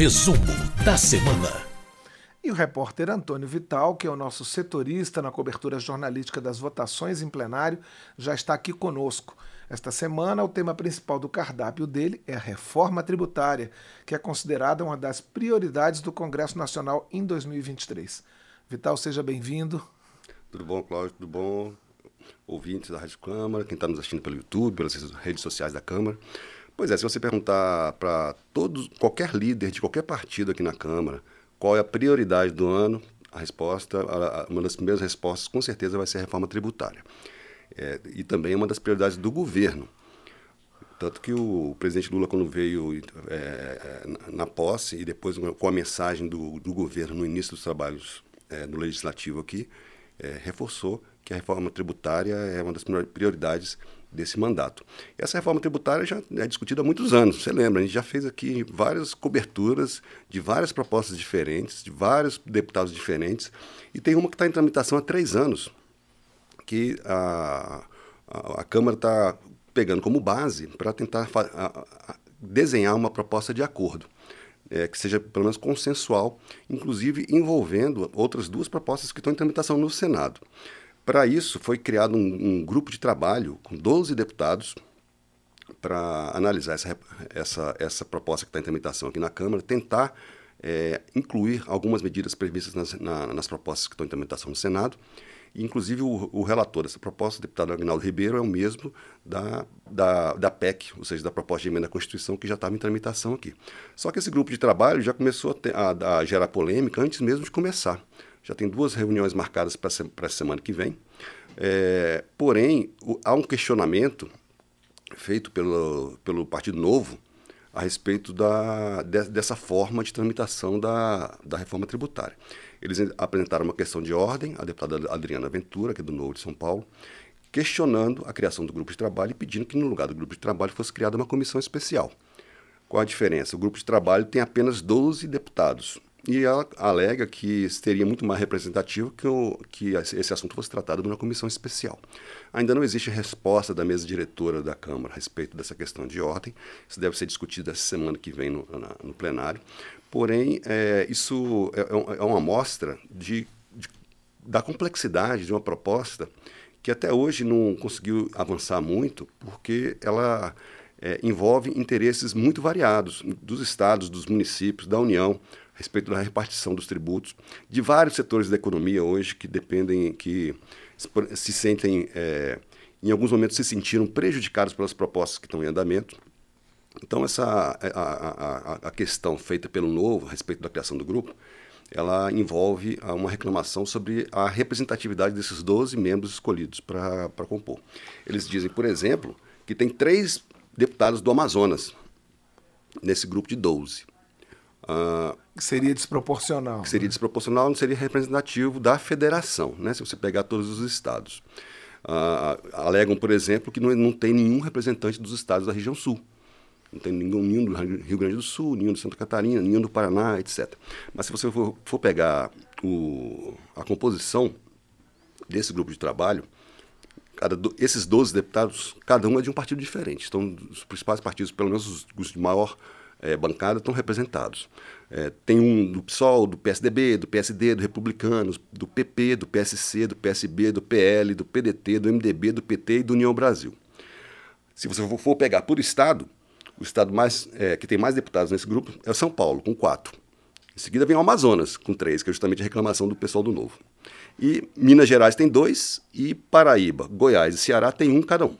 Resumo da semana. E o repórter Antônio Vital, que é o nosso setorista na cobertura jornalística das votações em plenário, já está aqui conosco. Esta semana, o tema principal do cardápio dele é a reforma tributária, que é considerada uma das prioridades do Congresso Nacional em 2023. Vital, seja bem-vindo. Tudo bom, Cláudio? Tudo bom? Ouvintes da Rádio Câmara, quem está nos assistindo pelo YouTube, pelas redes sociais da Câmara. Pois é, se você perguntar para todos, qualquer líder de qualquer partido aqui na Câmara, qual é a prioridade do ano, a resposta, uma das primeiras respostas, com certeza, vai ser a reforma tributária. É, e também uma das prioridades do governo. Tanto que o presidente Lula, quando veio é na posse e depois com a mensagem do, do governo no início dos trabalhos é, no legislativo aqui, é, reforçou que a reforma tributária é uma das prioridades desse mandato. Essa reforma tributária já é discutida há muitos anos, você lembra, a gente já fez aqui várias coberturas de várias propostas diferentes, de vários deputados diferentes, e tem uma que está em tramitação há três anos, que a, a, a Câmara está pegando como base para tentar a, desenhar uma proposta de acordo. É, que seja pelo menos consensual, inclusive envolvendo outras duas propostas que estão em tramitação no Senado. Para isso, foi criado um, um, grupo de trabalho com 12 deputados para analisar essa, essa, essa proposta que está em tramitação aqui na Câmara, tentar é, incluir algumas medidas previstas nas, na, nas propostas que estão em tramitação no Senado. Inclusive, o, o, relator dessa proposta, o deputado Agnaldo Ribeiro, é o mesmo da, da, da PEC, ou seja, da proposta de emenda à Constituição, que já estava em tramitação aqui. Só que esse grupo de trabalho já começou a, ter, a, a gerar polêmica antes mesmo de começar. Já tem duas reuniões marcadas para a semana que vem. É, porém, o, há um questionamento feito pelo, pelo Partido Novo a respeito da, de, dessa forma de tramitação da, da reforma tributária. Eles apresentaram uma questão de ordem, a deputada Adriana Ventura, que é do Novo de São Paulo, questionando a criação do grupo de trabalho e pedindo que, no lugar do grupo de trabalho, fosse criada uma comissão especial. Qual a diferença? O grupo de trabalho tem apenas 12 deputados. E ela alega que seria muito mais representativo que, o, que esse assunto fosse tratado numa comissão especial. Ainda não existe resposta da mesa diretora da Câmara a respeito dessa questão de ordem. Isso deve ser discutido essa semana que vem no, na, no plenário. Porém, é, isso é, é, é uma amostra de, de, da complexidade de uma proposta que até hoje não conseguiu avançar muito, porque ela é, envolve interesses muito variados dos estados, dos municípios, da União respeito da repartição dos tributos de vários setores da economia hoje que dependem, que se sentem, é, em alguns momentos se sentiram prejudicados pelas propostas que estão em andamento. Então, essa, a, a, a questão feita pelo Novo a respeito da criação do grupo, ela envolve uma reclamação sobre a representatividade desses 12 membros escolhidos para compor. Eles dizem, por exemplo, que tem três deputados do Amazonas nesse grupo de 12. Uh, seria desproporcional. Seria né? desproporcional, não seria representativo da federação, né, se você pegar todos os estados. Uh, alegam, por exemplo, que não, não tem nenhum representante dos estados da região sul. Não tem nenhum, nenhum do Rio Grande do Sul, nenhum de Santa Catarina, nenhum do Paraná, etc. Mas se você for, for pegar o, a composição desse grupo de trabalho, cada, esses 12 deputados, cada um é de um partido diferente. Então, os principais partidos, pelo menos os, os de maior é, bancada estão representados. É, tem um do PSOL, do PSDB, do PSD, do Republicanos, do PP, do PSC, do PSB, do PL, do PDT, do MDB, do PT e do União Brasil. Se você for pegar por estado, o estado mais, é, que tem mais deputados nesse grupo é São Paulo, com quatro. Em seguida vem o Amazonas, com três, que é justamente a reclamação do pessoal do Novo. E Minas Gerais tem dois, e Paraíba, Goiás e Ceará tem um cada um.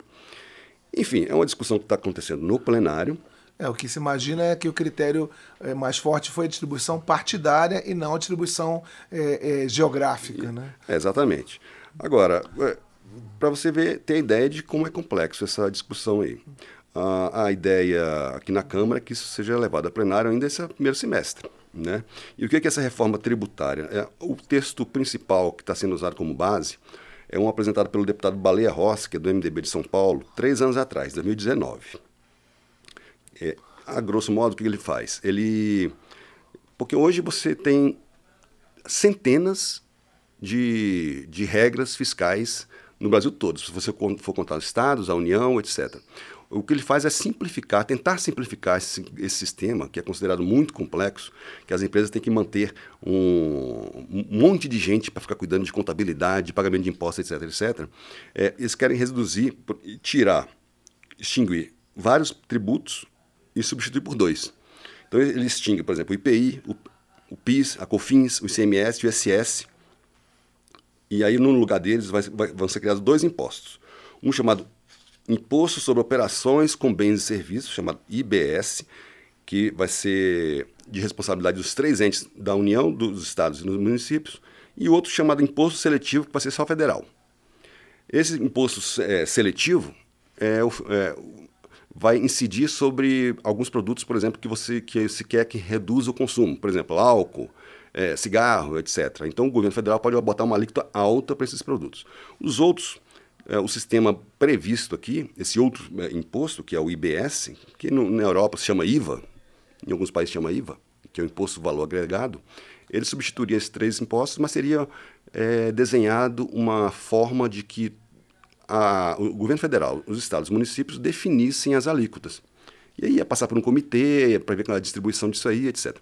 Enfim, é uma discussão que está acontecendo no plenário. É, o que se imagina é que o critério é, mais forte foi a distribuição partidária e não a distribuição é, é, geográfica. Né? É, exatamente. Agora, é, para você ver, ter a ideia de como é complexo essa discussão aí. A, a ideia aqui na Câmara é que isso seja levado a plenário ainda esse primeiro semestre. Né? E o que é, que essa reforma tributária? É, o texto principal que está sendo usado como base é um apresentado pelo deputado Baleia Rossi, que é do MDB de São Paulo, três anos atrás, 2019. É, a grosso modo, o que ele faz? Ele. Porque hoje você tem centenas de, de regras fiscais no Brasil todo, se você for contar os estados, a União, etc. o que ele faz é simplificar, tentar simplificar esse, esse sistema, que é considerado muito complexo, que as empresas têm que manter um, um monte de gente para ficar cuidando de contabilidade, pagamento de impostos, etc, etc. É, eles querem reduzir, tirar, extinguir vários tributos e substituir por dois. Então ele extingue, por exemplo, o IPI, o, o PIS, a COFINS, o ICMS o ISS. E aí, no lugar deles, vai, vai, vão ser criados dois impostos. Um chamado Imposto sobre Operações com Bens e Serviços, chamado IBS, que vai ser de responsabilidade dos três entes da União, dos estados e dos municípios, e outro chamado Imposto Seletivo, que vai ser só federal. Esse imposto é, seletivo é, é, vai incidir sobre alguns produtos, por exemplo, que você que se quer que reduza o consumo, por exemplo, álcool, é, cigarro, etc. Então o governo federal pode botar uma alíquota alta para esses produtos. Os outros, é, o sistema previsto aqui, esse outro é, imposto, que é o IBS, que no, na Europa se chama IVA, em alguns países se chama IVA, que é o Imposto Valor Agregado, ele substituiria esses três impostos, mas seria é, desenhado uma forma de que a, o governo federal, os estados, os municípios definissem as alíquotas. E aí ia passar por um comitê para ver a distribuição disso aí, etc.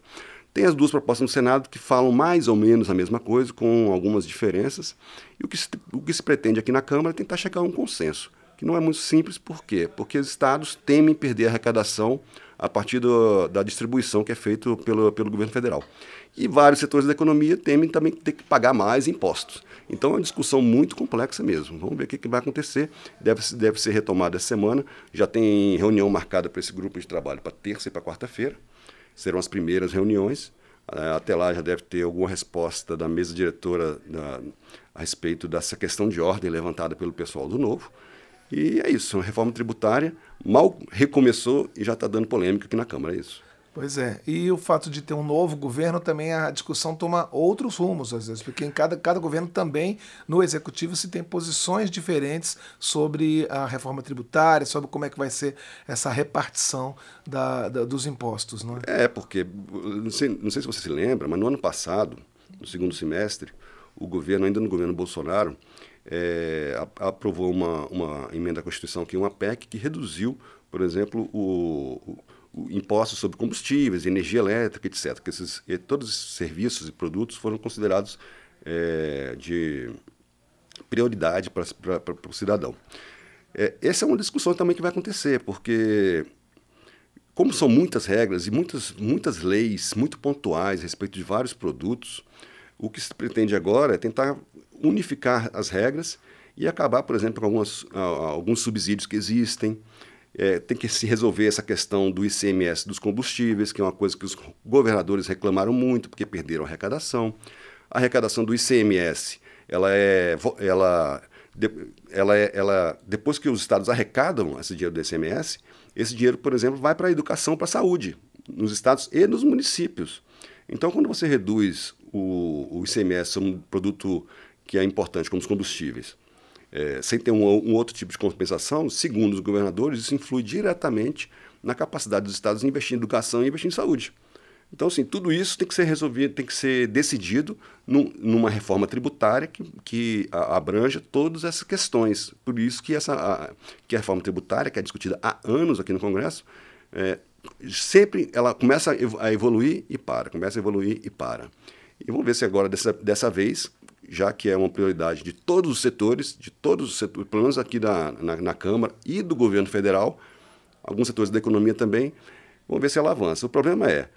Tem as duas propostas no Senado que falam mais ou menos a mesma coisa, com algumas diferenças. E o que se, o que se pretende aqui na Câmara é tentar chegar a um consenso, que não é muito simples, por quê? Porque os estados temem perder a arrecadação a partir do, da distribuição que é feita pelo, pelo governo federal. E vários setores da economia temem também ter que pagar mais impostos. Então é uma discussão muito complexa mesmo. Vamos ver o que, que vai acontecer. Deve, deve ser retomada essa semana. Já tem reunião marcada para esse grupo de trabalho para terça e para quarta-feira. Serão as primeiras reuniões. É, até lá já deve ter alguma resposta da mesa diretora a respeito dessa questão de ordem levantada pelo pessoal do Novo. E é isso, reforma tributária mal recomeçou e já está dando polêmica aqui na Câmara, é isso. Pois é, e o fato de ter um novo governo também a discussão toma outros rumos, às vezes, porque em cada, cada governo também, no executivo, se tem posições diferentes sobre a reforma tributária, sobre como é que vai ser essa repartição da, da dos impostos. Não é? é, porque, não sei, não sei se você se lembra, mas no ano passado, no segundo semestre, o governo, ainda no governo Bolsonaro, é, aprovou uma, uma emenda à Constituição, que é uma PEC, que reduziu, por exemplo, o, o, o impostos sobre combustíveis, energia elétrica, etc. Que esses, todos esses serviços e produtos foram considerados é, de prioridade para, para, para o cidadão. É, essa é uma discussão também que vai acontecer, porque como são muitas regras e muitas, muitas leis muito pontuais a respeito de vários produtos, o que se pretende agora é tentar unificar as regras e acabar, por exemplo, com algumas, alguns subsídios que existem. É, tem que se resolver essa questão do ICMS dos combustíveis, que é uma coisa que os governadores reclamaram muito, porque perderam a arrecadação. A arrecadação do ICMS, ela é, ela, ela é, ela, depois que os estados arrecadam esse dinheiro do ICMS, esse dinheiro, por exemplo, vai para a educação, para a saúde, nos estados e nos municípios. Então, quando você reduz o, o ICMS, um produto que é importante, como os combustíveis, é, sem ter um, um, outro tipo de compensação, segundo os governadores, isso influi diretamente na capacidade dos estados de investir em educação e investir em saúde. Então, assim, tudo isso tem que ser resolvido, tem que ser decidido num, numa reforma tributária que, que abranja todas essas questões. Por isso que, essa, a, que a reforma tributária, que é discutida há anos aqui no Congresso, é, sempre ela começa a evoluir e para, começa a evoluir e para. E vamos ver se agora, dessa, dessa vez, já que é uma prioridade de todos os setores, de todos os setores, pelo menos aqui da, na, na Câmara e do governo federal, alguns setores da economia também, vamos ver se ela avança. O problema é,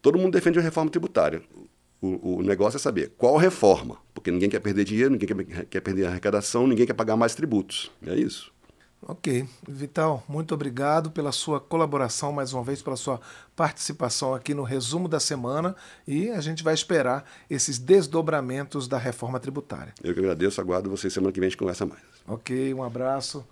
todo mundo defende a reforma tributária. O, o negócio é saber qual reforma, porque ninguém quer perder dinheiro, ninguém quer, quer perder arrecadação, ninguém quer pagar mais tributos. É isso. Ok. Vital, muito obrigado pela sua colaboração, mais uma vez, pela sua participação aqui no resumo da semana e a gente vai esperar esses desdobramentos da reforma tributária. Eu que agradeço, aguardo vocês semana que vem a gente conversa mais. Ok, um abraço.